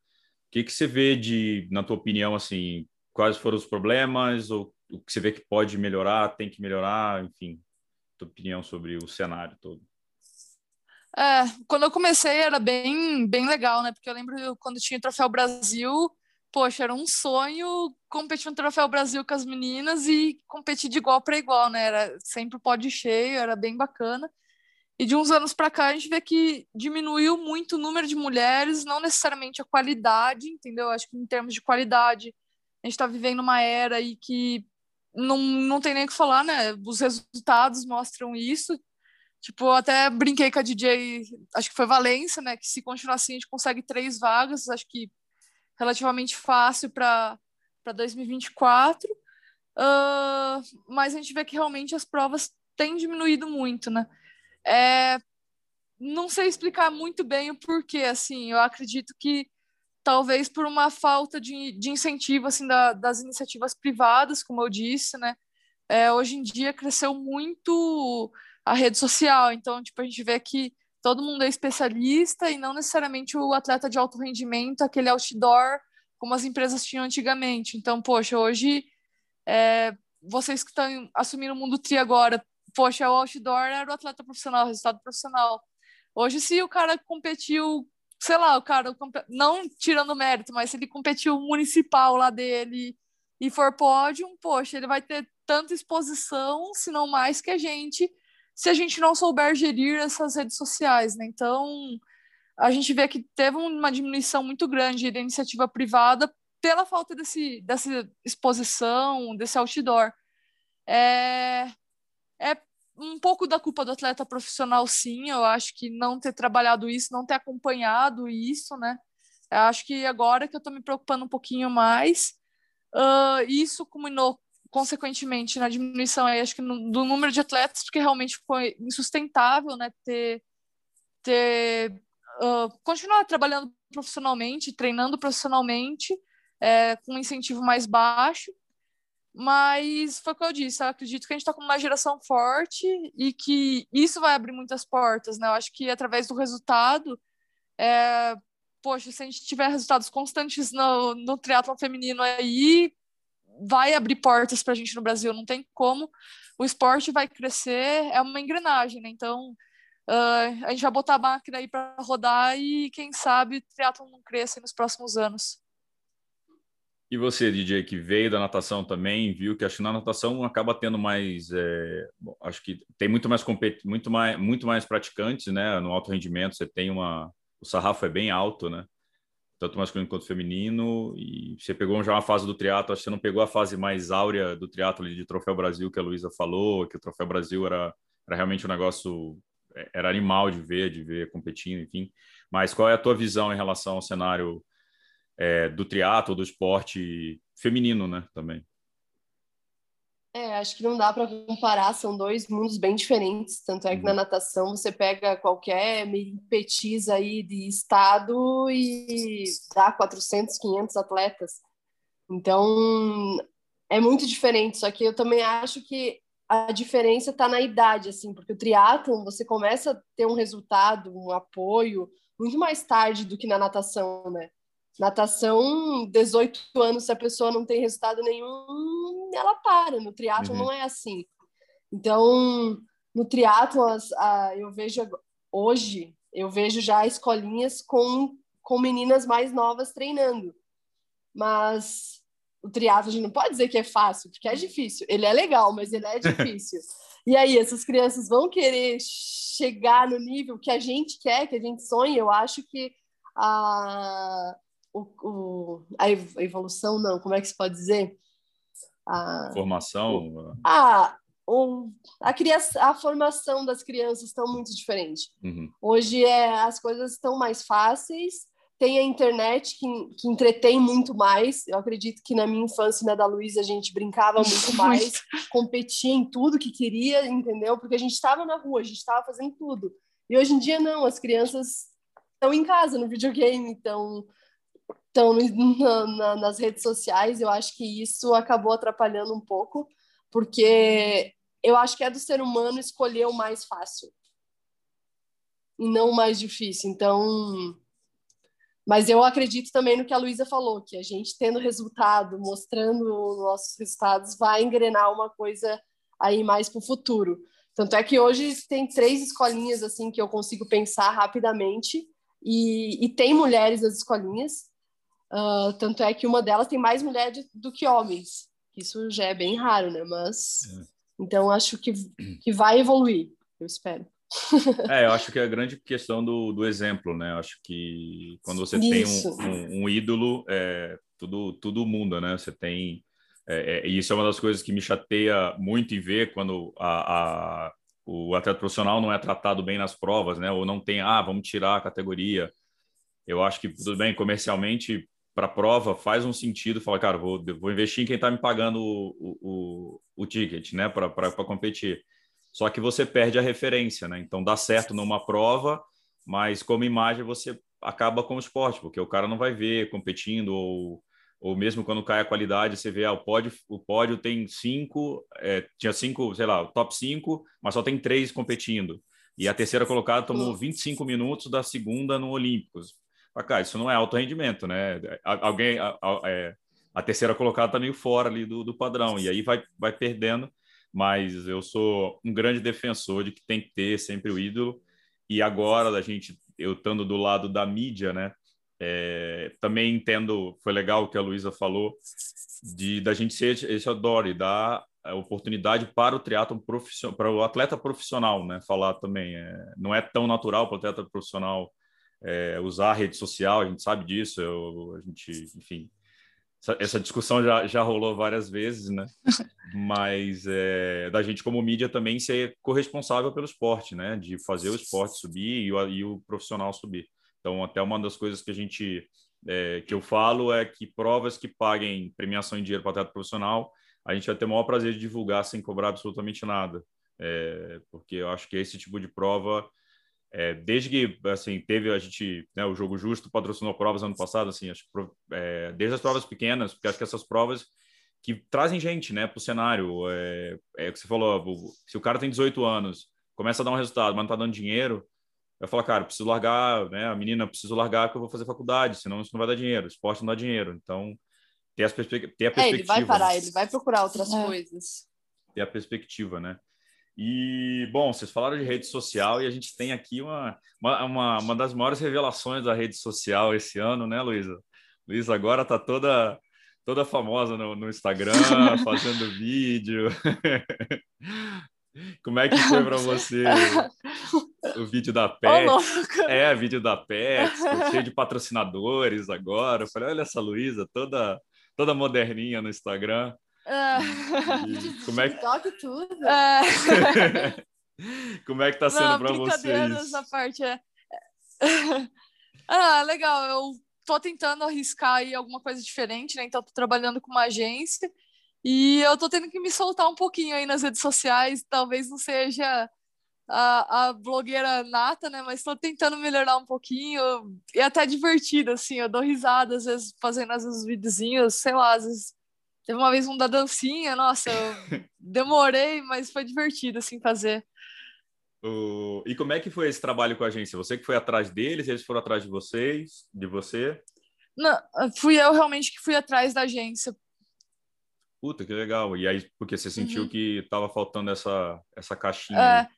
que, que você vê de, na tua opinião, assim, quais foram os problemas, ou o que você vê que pode melhorar, tem que melhorar, enfim, tua opinião sobre o cenário todo? É, quando eu comecei era bem, bem legal, né? Porque eu lembro quando tinha o Troféu Brasil, poxa, era um sonho competir no Troféu Brasil com as meninas e competir de igual para igual, né? Era sempre pode cheio, era bem bacana. E de uns anos para cá a gente vê que diminuiu muito o número de mulheres, não necessariamente a qualidade, entendeu? Acho que em termos de qualidade, a gente está vivendo uma era aí que não, não tem nem o que falar, né? Os resultados mostram isso. Tipo, até brinquei com a DJ, acho que foi Valência, né? Que se continuar assim, a gente consegue três vagas, acho que relativamente fácil para 2024. Uh, mas a gente vê que realmente as provas têm diminuído muito, né? É, não sei explicar muito bem o porquê, assim, eu acredito que talvez por uma falta de, de incentivo, assim, da, das iniciativas privadas, como eu disse, né, é, hoje em dia cresceu muito a rede social, então, tipo, a gente vê que todo mundo é especialista e não necessariamente o atleta de alto rendimento, aquele outdoor, como as empresas tinham antigamente, então, poxa, hoje, é, vocês que estão assumindo o mundo tri agora, poxa, o outdoor era o atleta profissional, o resultado profissional. Hoje, se o cara competiu, sei lá, o cara, não tirando mérito, mas se ele competiu municipal lá dele e for pódio, poxa, ele vai ter tanta exposição, se não mais que a gente, se a gente não souber gerir essas redes sociais, né? Então, a gente vê que teve uma diminuição muito grande da iniciativa privada pela falta desse, dessa exposição, desse outdoor. É, é um pouco da culpa do atleta profissional, sim. Eu acho que não ter trabalhado isso, não ter acompanhado isso, né? Eu acho que agora que eu estou me preocupando um pouquinho mais, uh, isso culminou consequentemente na diminuição aí, acho que no, do número de atletas, porque realmente foi insustentável, né? Ter, ter uh, continuar trabalhando profissionalmente, treinando profissionalmente, é, com um incentivo mais baixo mas foi o que eu disse, eu acredito que a gente está com uma geração forte e que isso vai abrir muitas portas, né? Eu acho que através do resultado, é, poxa, se a gente tiver resultados constantes no, no triatlon feminino aí, vai abrir portas para a gente no Brasil, não tem como. O esporte vai crescer, é uma engrenagem, né? Então, uh, a gente vai botar a máquina aí para rodar e, quem sabe, o triatlon não cresça nos próximos anos. E você, DJ, que veio da natação também, viu que acho que na natação acaba tendo mais, é, bom, acho que tem muito mais muito mais muito mais praticantes, né? No alto rendimento você tem uma, o sarrafo é bem alto, né? Tanto masculino quanto feminino. E você pegou já uma fase do triatlo, acho que você não pegou a fase mais áurea do triatlo de Troféu Brasil que a Luísa falou, que o Troféu Brasil era, era realmente um negócio é, era animal de ver, de ver competindo, enfim. Mas qual é a tua visão em relação ao cenário é, do triatlo, do esporte feminino, né, também. É, acho que não dá para comparar, são dois mundos bem diferentes. Tanto é que na uhum. natação você pega qualquer petis aí de estado e dá 400, 500 atletas. Então é muito diferente. Só que eu também acho que a diferença está na idade, assim, porque o triatlon você começa a ter um resultado, um apoio muito mais tarde do que na natação, né? Natação, 18 anos, se a pessoa não tem resultado nenhum, ela para. No triatlo uhum. não é assim. Então, no triatlo, eu vejo hoje, eu vejo já escolinhas com, com meninas mais novas treinando. Mas o triatlo a gente não pode dizer que é fácil, porque é difícil. Ele é legal, mas ele é difícil. e aí, essas crianças vão querer chegar no nível que a gente quer, que a gente sonha. Eu acho que a, o, o, a evolução, não, como é que se pode dizer? A, formação? A, o, a, criação, a formação das crianças estão muito diferente. Uhum. Hoje é, as coisas estão mais fáceis, tem a internet que, que entretém muito mais. Eu acredito que na minha infância e na da Luísa a gente brincava muito mais, competia em tudo que queria, entendeu? Porque a gente estava na rua, a gente estava fazendo tudo. E hoje em dia não, as crianças estão em casa no videogame, então estão na, na, nas redes sociais. Eu acho que isso acabou atrapalhando um pouco, porque eu acho que é do ser humano escolher o mais fácil e não o mais difícil. Então, mas eu acredito também no que a Luísa falou, que a gente tendo resultado, mostrando nossos resultados, vai engrenar uma coisa aí mais para o futuro. Tanto é que hoje tem três escolinhas assim que eu consigo pensar rapidamente e, e tem mulheres nas escolinhas Uh, tanto é que uma delas tem mais mulheres do que homens. Isso já é bem raro, né? Mas é. então acho que, que vai evoluir, eu espero. É, eu acho que é a grande questão do, do exemplo, né? Eu acho que quando você Isso. tem um, um, um, ídolo, é, tudo, tudo muda, né? Você tem. É, é, e isso é uma das coisas que me chateia muito em ver quando a, a, o atleta profissional não é tratado bem nas provas, né? Ou não tem, ah, vamos tirar a categoria. Eu acho que tudo bem, comercialmente, para a prova, faz um sentido falar, cara, vou, vou investir em quem está me pagando o, o, o, ticket, né? Para competir só que você perde a referência, né? Então dá certo numa prova, mas como imagem você acaba com o esporte, porque o cara não vai ver competindo ou, ou mesmo quando cai a qualidade, você vê ah, o pódio, o pódio tem cinco, é, tinha cinco, sei lá, top cinco, mas só tem três competindo. E a terceira colocada tomou 25 minutos da segunda no Olímpicos. Ah, cara, isso não é alto rendimento, né? Alguém, a, a, é, a terceira colocada está meio fora ali do, do padrão, e aí vai, vai perdendo mas eu sou um grande defensor de que tem que ter sempre o ídolo. E agora, a gente, eu estando do lado da mídia, né? É, também entendo, foi legal o que a Luísa falou, de da gente ser esse adore, dar oportunidade para o triatlo profissional, para o atleta profissional, né? Falar também, é, não é tão natural para o atleta profissional é, usar a rede social, a gente sabe disso, eu, a gente, enfim, essa, essa, discussão já, já rolou várias vezes, né? Mas é, da gente como mídia também ser corresponsável pelo esporte, né? De fazer o esporte subir e o, e o profissional subir. Então, até uma das coisas que a gente é, que eu falo é que provas que paguem premiação em dinheiro para atleta profissional, a gente vai ter o maior prazer de divulgar sem cobrar absolutamente nada. É, porque eu acho que esse tipo de prova é, desde que assim teve a gente né, o jogo justo patrocinou provas ano passado assim acho, é, desde as provas pequenas porque acho que essas provas que trazem gente né para o cenário é, é o que você falou se o cara tem 18 anos começa a dar um resultado mas não está dando dinheiro vai falar cara preciso largar né a menina preciso largar que eu vou fazer faculdade senão isso não vai dar dinheiro o esporte não dá dinheiro. Então ter, as perspe ter a perspectiva é, ele vai parar ele vai procurar outras é. coisas. Ter a perspectiva né e, bom, vocês falaram de rede social e a gente tem aqui uma, uma, uma das maiores revelações da rede social esse ano, né, Luísa? Luísa agora está toda, toda famosa no, no Instagram, fazendo vídeo. Como é que foi para você o vídeo da Pet? Oh, é, vídeo da Pet, cheio de patrocinadores agora. Eu falei, olha essa Luísa, toda, toda moderninha no Instagram. Uh, como é que TikTok tudo. Uh... como é que tá sendo para vocês? Essa parte é. ah, legal. Eu tô tentando arriscar aí alguma coisa diferente, né? Então tô trabalhando com uma agência e eu tô tendo que me soltar um pouquinho aí nas redes sociais. Talvez não seja a, a blogueira nata, né? Mas tô tentando melhorar um pouquinho. E até divertido, assim. Eu dou risada às vezes fazendo às vezes videozinhos, sei lá, às vezes Teve uma vez um da dancinha, nossa, eu demorei, mas foi divertido assim fazer. O... E como é que foi esse trabalho com a agência? Você que foi atrás deles, eles foram atrás de vocês, de você? Não, fui eu realmente que fui atrás da agência. Puta, que legal. E aí, porque você sentiu uhum. que estava faltando essa, essa caixinha?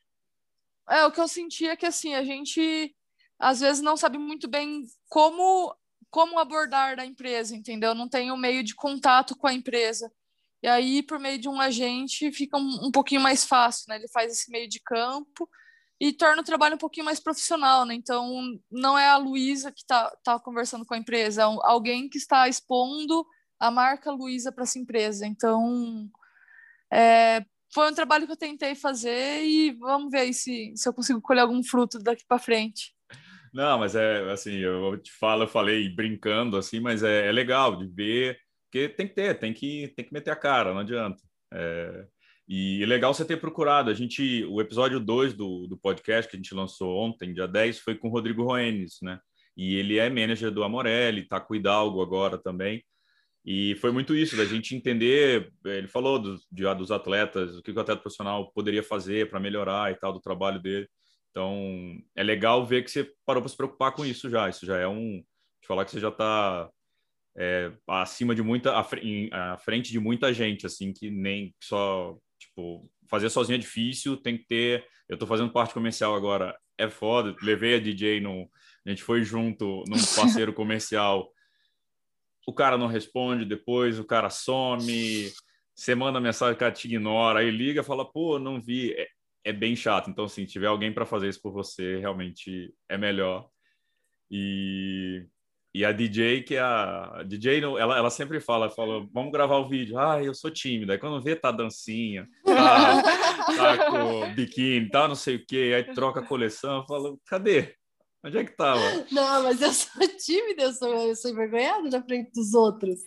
É, é, o que eu senti é que assim, a gente às vezes não sabe muito bem como como abordar da empresa, entendeu? Não tem um meio de contato com a empresa. E aí, por meio de um agente, fica um, um pouquinho mais fácil, né? Ele faz esse meio de campo e torna o trabalho um pouquinho mais profissional, né? Então, não é a Luísa que está tá conversando com a empresa, é alguém que está expondo a marca Luísa para essa empresa. Então, é, foi um trabalho que eu tentei fazer e vamos ver se, se eu consigo colher algum fruto daqui para frente. Não, mas é assim, eu te falo, eu falei brincando assim, mas é, é legal de ver, porque tem que ter, tem que, tem que meter a cara, não adianta. É, e é legal você ter procurado. A gente, o episódio 2 do, do podcast que a gente lançou ontem, dia 10, foi com o Rodrigo Roenes, né? E ele é manager do Amorelli, tá com o Hidalgo agora também. E foi muito isso, da gente entender. Ele falou dos, de, dos atletas, o que o atleta profissional poderia fazer para melhorar e tal, do trabalho dele. Então, é legal ver que você parou para se preocupar com isso já. Isso já é um. De falar que você já está é, acima de muita. À frente de muita gente, assim, que nem só. Tipo, fazer sozinho é difícil, tem que ter. Eu estou fazendo parte comercial agora, é foda. Levei a DJ no. A gente foi junto num parceiro comercial. o cara não responde depois, o cara some, você manda mensagem, o cara te ignora, aí liga fala, pô, não vi. É, é bem chato. Então, assim, tiver alguém para fazer isso por você, realmente é melhor. E, e a DJ, que é a, a DJ, ela, ela sempre fala, fala, vamos gravar o vídeo. Ah, eu sou tímida. Aí quando vê, tá dancinha, tá, tá com biquíni, tá não sei o quê, aí troca a coleção, eu falo, cadê? Onde é que tava? Não, mas eu sou tímida, eu sou, eu sou envergonhada na frente dos outros.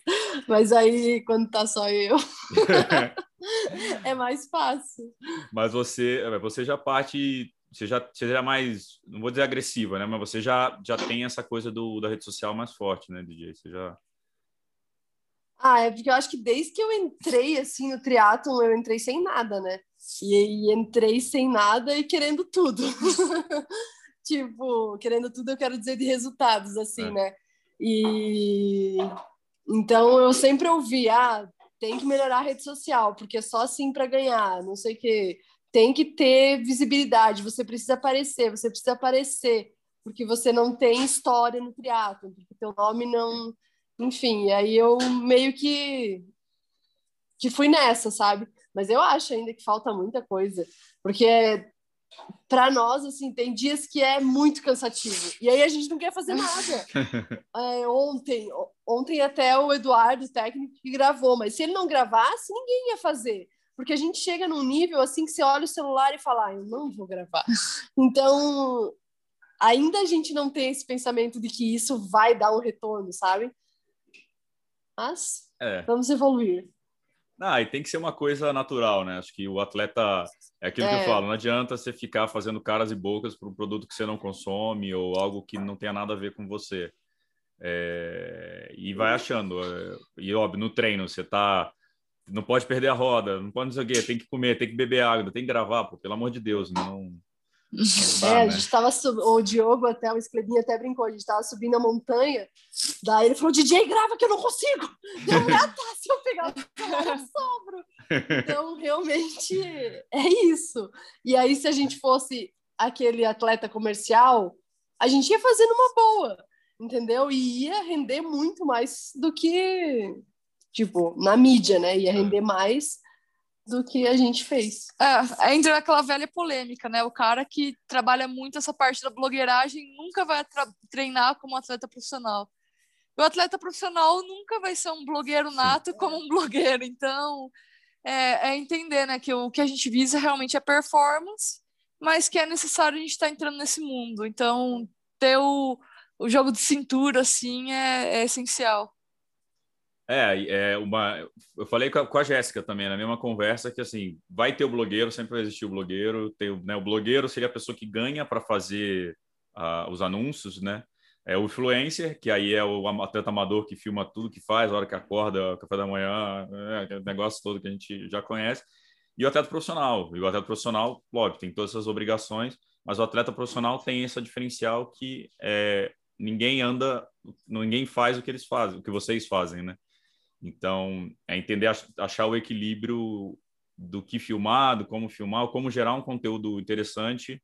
Mas aí, quando tá só eu, é mais fácil. Mas você, você já parte, você já, você já é mais, não vou dizer agressiva, né? Mas você já, já tem essa coisa do, da rede social mais forte, né, DJ? Você já... Ah, é porque eu acho que desde que eu entrei, assim, no triatlon, eu entrei sem nada, né? E, e entrei sem nada e querendo tudo. tipo, querendo tudo, eu quero dizer de resultados, assim, é. né? E então eu sempre ouvi, ah, tem que melhorar a rede social, porque é só assim para ganhar, não sei o quê. Tem que ter visibilidade, você precisa aparecer, você precisa aparecer, porque você não tem história no triatlo, porque teu nome não, enfim, aí eu meio que que fui nessa, sabe? Mas eu acho ainda que falta muita coisa, porque para nós, assim, tem dias que é muito cansativo. E aí a gente não quer fazer nada. é, ontem, ontem até o Eduardo, o técnico, que gravou, mas se ele não gravasse, ninguém ia fazer. Porque a gente chega num nível assim que você olha o celular e fala, ah, eu não vou gravar. Então, ainda a gente não tem esse pensamento de que isso vai dar um retorno, sabe? Mas é. vamos evoluir. Ah, e tem que ser uma coisa natural, né? Acho que o atleta é aquilo é. que eu é. falo, não adianta você ficar fazendo caras e bocas para um produto que você não consome ou algo que não tenha nada a ver com você. É... E vai achando. É, e óbvio, no treino, você tá. Não pode perder a roda, não pode não sei o quê, tem que comer, tem que beber água, tem que gravar, pô, pelo amor de Deus, não. Dá, é, a né? gente tava sub... o Diogo até, o Esclebinho até brincou, a gente tava subindo a montanha, daí ele falou, DJ, grava que eu não consigo, não me tá, se eu pegar o sobro. Então, realmente, é isso. E aí, se a gente fosse aquele atleta comercial, a gente ia fazendo uma boa, entendeu? E ia render muito mais do que, tipo, na mídia, né? Ia render mais do que a gente fez. É, entra naquela velha polêmica, né? O cara que trabalha muito essa parte da blogueiragem nunca vai treinar como atleta profissional. O atleta profissional nunca vai ser um blogueiro nato como um blogueiro. Então, é, é, entender né, que o que a gente visa realmente é performance, mas que é necessário a gente estar tá entrando nesse mundo. Então, ter o, o jogo de cintura, assim, é, é essencial. É, é uma. Eu falei com a, com a Jéssica também na mesma conversa que assim vai ter o blogueiro, sempre vai existir o blogueiro. Tem, né, o blogueiro seria a pessoa que ganha para fazer uh, os anúncios, né? É o influencer, que aí é o atleta amador que filma tudo que faz, a hora que acorda, café da manhã, é, negócio todo que a gente já conhece. E o atleta profissional. E o atleta profissional, lógico, tem todas essas obrigações, mas o atleta profissional tem esse diferencial que é, ninguém anda, ninguém faz o que eles fazem, o que vocês fazem, né? Então, é entender, achar o equilíbrio do que filmar, do como filmar, como gerar um conteúdo interessante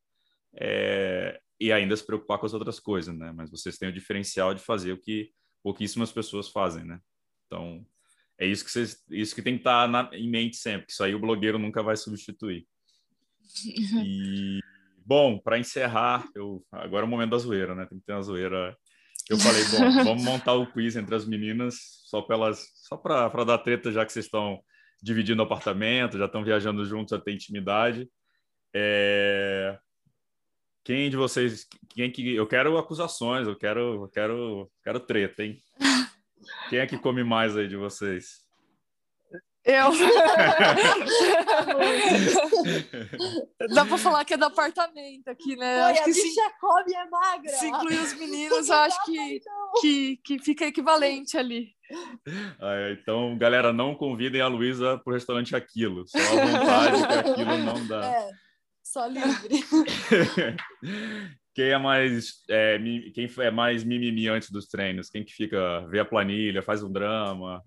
é, e ainda se preocupar com as outras coisas, né? Mas vocês têm o diferencial de fazer o que pouquíssimas pessoas fazem, né? Então, é isso que, vocês, isso que tem que estar na, em mente sempre, que isso aí o blogueiro nunca vai substituir. E, bom, para encerrar, eu, agora é o momento da zoeira, né? Tem que ter uma zoeira eu falei, bom, vamos montar o quiz entre as meninas, só para só para dar treta, já que vocês estão dividindo apartamento, já estão viajando juntos, já tem intimidade. É... Quem de vocês, quem que eu quero acusações, eu quero, eu quero, quero treta, hein? Quem é que come mais aí de vocês? Eu. Dá pra falar que é do apartamento aqui, né? Oi, acho a que bicha se, come é magra. Se incluir os meninos, eu acho que, que, que fica equivalente ali. Ah, então, galera, não convidem a Luísa pro restaurante Aquilo. Só à vontade que aquilo não dá. É, só livre. Quem é mais é, quem é mais mimimi antes dos treinos? Quem que fica vê a planilha, faz um drama?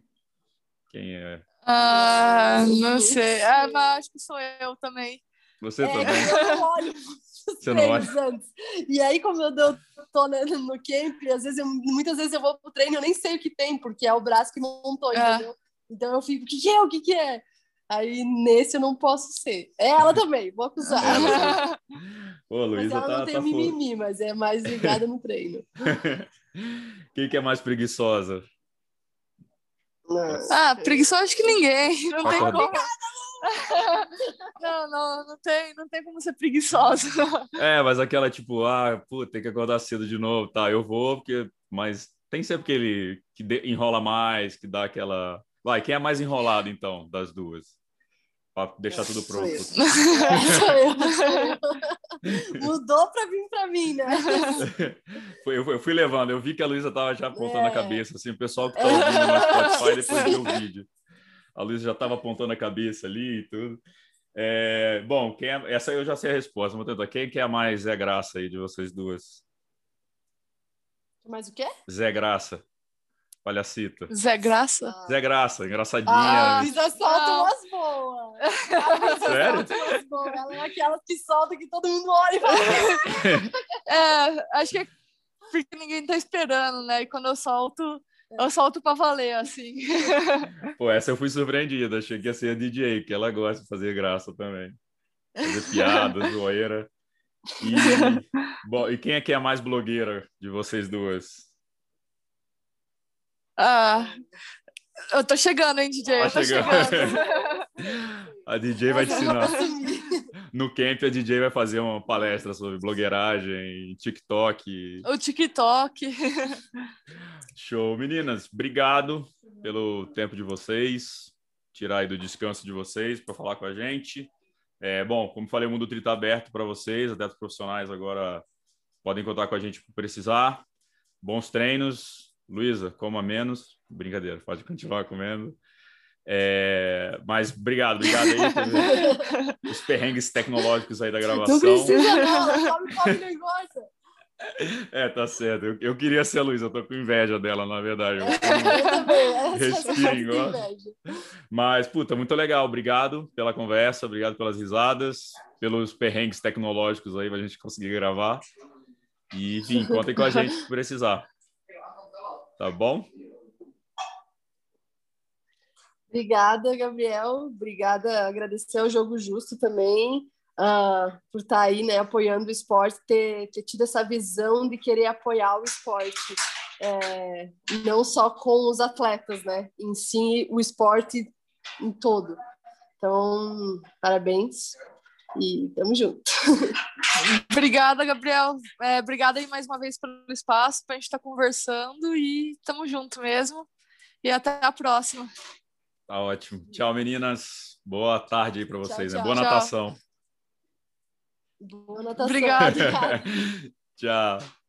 Quem é ah, não sei. Ah, mas acho que sou eu também. Você é, também? Eu olho os Você treinos antes. E aí, como eu tô né, no camp, às vezes eu, muitas vezes eu vou pro treino e eu nem sei o que tem, porque é o braço que montou, é. entendeu? Então eu fico, o que, que é? O que, que é? Aí nesse eu não posso ser. É ela também, vou acusar. É, Pô, Luísa mas ela tá, não tem tá mimimi, mas é mais ligada no treino. Quem que é mais preguiçosa? Ah, preguiçosa acho que ninguém. Não tem como. não, não, não tem, não tem como ser preguiçosa. É, mas aquela tipo, ah, pô, tem que acordar cedo de novo, tá? Eu vou, porque, mas tem sempre aquele que enrola mais, que dá aquela. Vai, quem é mais enrolado então das duas? Pra deixar tudo pronto. Sou eu. Mudou para vir para mim, né? eu, eu, fui levando, eu vi que a Luísa tava já apontando é. a cabeça, assim, o pessoal que tá ouvindo no Spotify depois viu o vídeo. A Luísa já estava apontando a cabeça ali e tudo. É, bom, quem é, essa eu já sei a resposta, vou tentar. Quem que é mais Zé Graça aí de vocês duas? Mais o quê? Zé Graça. Palhacita. Zé Graça? Ah. Zé Graça, engraçadinha. Ah, a Luísa solta ah. umas boas. Sério? Umas boas. Ela é aquela que solta que todo mundo olha e fala. é, acho que é porque ninguém tá esperando, né? E quando eu solto, eu solto pra valer, assim. Pô, essa eu fui surpreendida. Achei que ia ser a DJ, que ela gosta de fazer graça também. Fazer piada, zoeira. E, bom, e quem é que é a mais blogueira de vocês duas? Ah, eu tô chegando, hein, DJ? Tá eu tô chegando. chegando. a DJ vai te ensinar. No camp, a DJ vai fazer uma palestra sobre blogueiragem, TikTok. O TikTok. Show. Meninas, obrigado pelo tempo de vocês, tirar aí do descanso de vocês para falar com a gente. É, bom, como falei, o Mundo Tri está aberto para vocês, até os profissionais agora podem contar com a gente para precisar. Bons treinos. Luísa, coma menos. Brincadeira, pode continuar comendo. É, mas obrigado, obrigado aí pelos perrengues tecnológicos aí da gravação. Não precisa não, come, come negócio. É, tá certo. Eu, eu queria ser a Luísa, eu tô com inveja dela, na verdade. Eu, eu também. Respiro Mas, puta, muito legal. Obrigado pela conversa, obrigado pelas risadas, pelos perrengues tecnológicos aí pra gente conseguir gravar. E, enfim, contem com a gente se precisar. Tá bom? Obrigada, Gabriel. Obrigada, agradecer ao Jogo Justo também uh, por estar tá aí, né, apoiando o esporte, ter, ter tido essa visão de querer apoiar o esporte, é, não só com os atletas, né, em si o esporte em todo. Então, parabéns e tamo junto. obrigada, Gabriel. É, obrigada aí mais uma vez pelo espaço para a gente estar tá conversando e tamo junto mesmo. E até a próxima. Tá ótimo. Tchau, meninas. Boa tarde aí para vocês. Tchau, né? tchau. Boa natação. Boa natação. Obrigada. tchau.